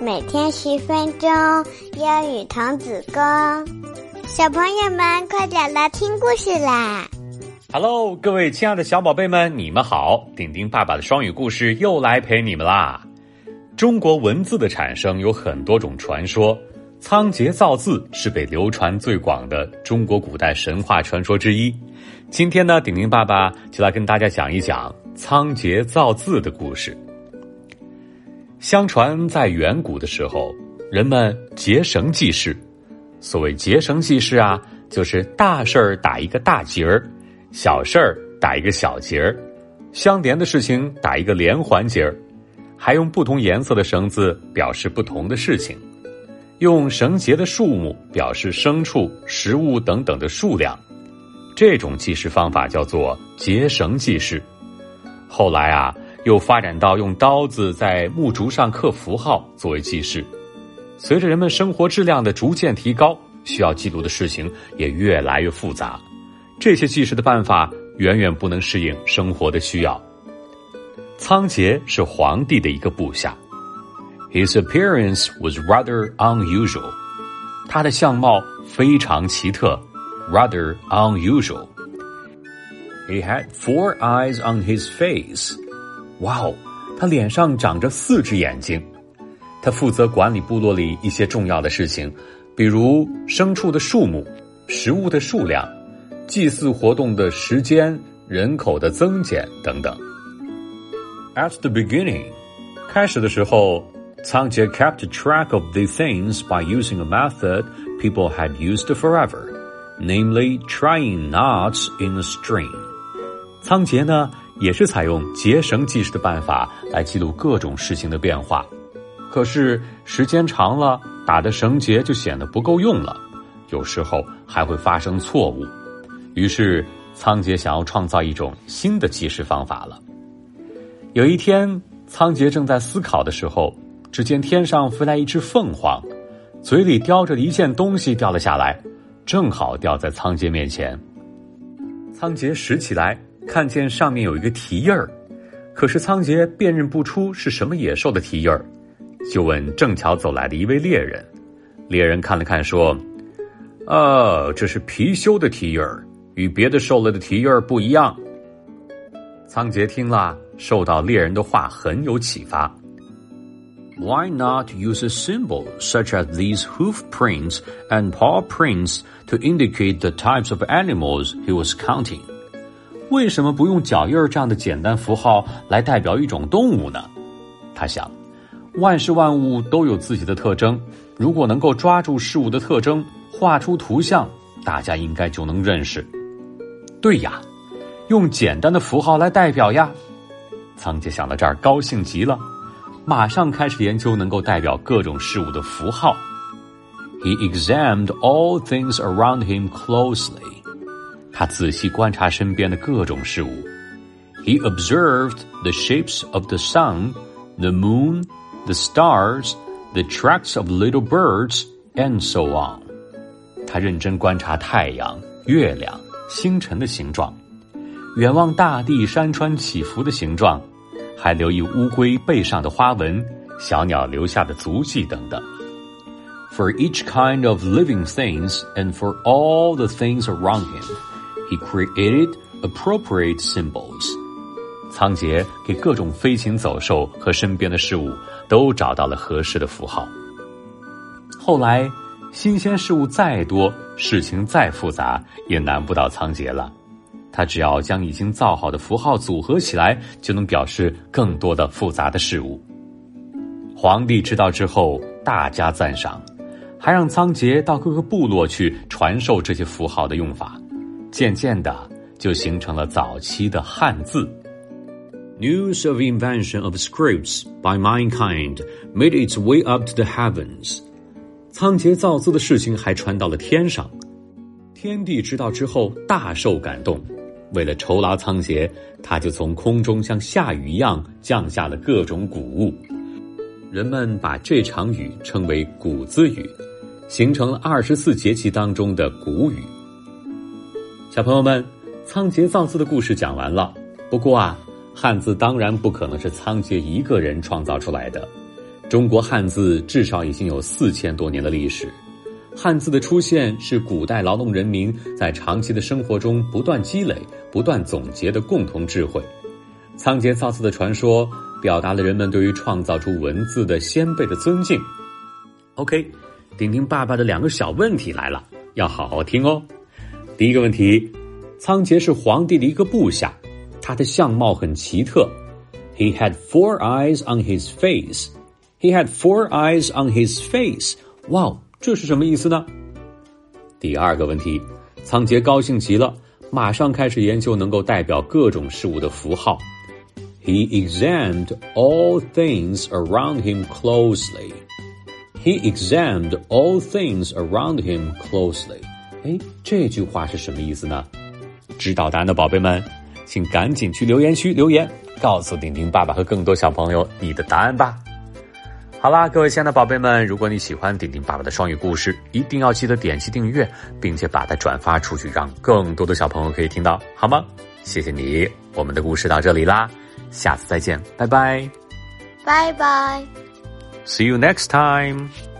每天十分钟英语童子功，小朋友们快点来听故事啦！Hello，各位亲爱的小宝贝们，你们好！丁丁爸爸的双语故事又来陪你们啦。中国文字的产生有很多种传说，仓颉造字是被流传最广的中国古代神话传说之一。今天呢，丁丁爸爸就来跟大家讲一讲仓颉造字的故事。相传，在远古的时候，人们结绳记事。所谓结绳记事啊，就是大事儿打一个大结儿，小事儿打一个小结儿，相连的事情打一个连环结儿，还用不同颜色的绳子表示不同的事情，用绳结的数目表示牲畜、食物等等的数量。这种记事方法叫做结绳记事。后来啊。又发展到用刀子在木竹上刻符号作为记事。随着人们生活质量的逐渐提高，需要记录的事情也越来越复杂。这些记事的办法远远不能适应生活的需要。仓颉是皇帝的一个部下，His appearance was rather unusual。他的相貌非常奇特，rather unusual。He had four eyes on his face。哇哦，他脸上长着四只眼睛，他负责管理部落里一些重要的事情，比如牲畜的数目、食物的数量、祭祀活动的时间、人口的增减等等。At the beginning，开始的时候，仓颉 kept track of these things by using a method people had used forever, namely trying knots in a string。仓颉呢？也是采用结绳记事的办法来记录各种事情的变化，可是时间长了，打的绳结就显得不够用了，有时候还会发生错误。于是仓颉想要创造一种新的记事方法了。有一天，仓颉正在思考的时候，只见天上飞来一只凤凰，嘴里叼着一件东西掉了下来，正好掉在仓颉面前。仓颉拾起来。看见上面有一个蹄印儿，可是仓颉辨认不出是什么野兽的蹄印儿，就问正巧走来的一位猎人。猎人看了看，说：“啊，这是貔貅的蹄印儿，与别的兽类的蹄印儿不一样。”仓颉听了，受到猎人的话很有启发。Why not use a symbol such as these hoof prints and paw prints to indicate the types of animals he was counting? 为什么不用脚印儿这样的简单符号来代表一种动物呢？他想，万事万物都有自己的特征，如果能够抓住事物的特征，画出图像，大家应该就能认识。对呀，用简单的符号来代表呀！仓颉想到这儿，高兴极了，马上开始研究能够代表各种事物的符号。He examined all things around him closely. 他仔细观察身边的各种事物。He observed the shapes of the sun, the moon, the stars, the tracks of little birds, and so on. 他认真观察太阳、月亮、星辰的形状，远望大地山川起伏的形状，还留意乌龟背上的花纹、小鸟留下的足迹等等。For each kind of living things and for all the things around him. He created appropriate symbols. 仓颉给各种飞禽走兽和身边的事物都找到了合适的符号。后来，新鲜事物再多，事情再复杂，也难不到仓颉了。他只要将已经造好的符号组合起来，就能表示更多的复杂的事物。皇帝知道之后，大加赞赏，还让仓颉到各个部落去传授这些符号的用法。渐渐的，就形成了早期的汉字。News of invention of scripts by mankind made its way up to the heavens。仓颉造字的事情还传到了天上，天帝知道之后大受感动。为了酬劳仓颉，他就从空中像下雨一样降下了各种谷物。人们把这场雨称为“谷子雨”，形成了二十四节气当中的谷雨。小朋友们，仓颉造字的故事讲完了。不过啊，汉字当然不可能是仓颉一个人创造出来的。中国汉字至少已经有四千多年的历史。汉字的出现是古代劳动人民在长期的生活中不断积累、不断总结的共同智慧。仓颉造字的传说表达了人们对于创造出文字的先辈的尊敬。OK，丁丁爸爸的两个小问题来了，要好好听哦。第一个问题，仓颉是皇帝的一个部下，他的相貌很奇特。He had four eyes on his face. He had four eyes on his face. 哇！这是什么意思呢？第二个问题，仓颉高兴极了，马上开始研究能够代表各种事物的符号。He examined all things around him closely. He examined all things around him closely. 哎，这句话是什么意思呢？知道答案的宝贝们，请赶紧去留言区留言，告诉丁丁爸爸和更多小朋友你的答案吧。好啦，各位亲爱的宝贝们，如果你喜欢丁丁爸爸的双语故事，一定要记得点击订阅，并且把它转发出去，让更多的小朋友可以听到，好吗？谢谢你，我们的故事到这里啦，下次再见，拜拜，拜拜，See you next time。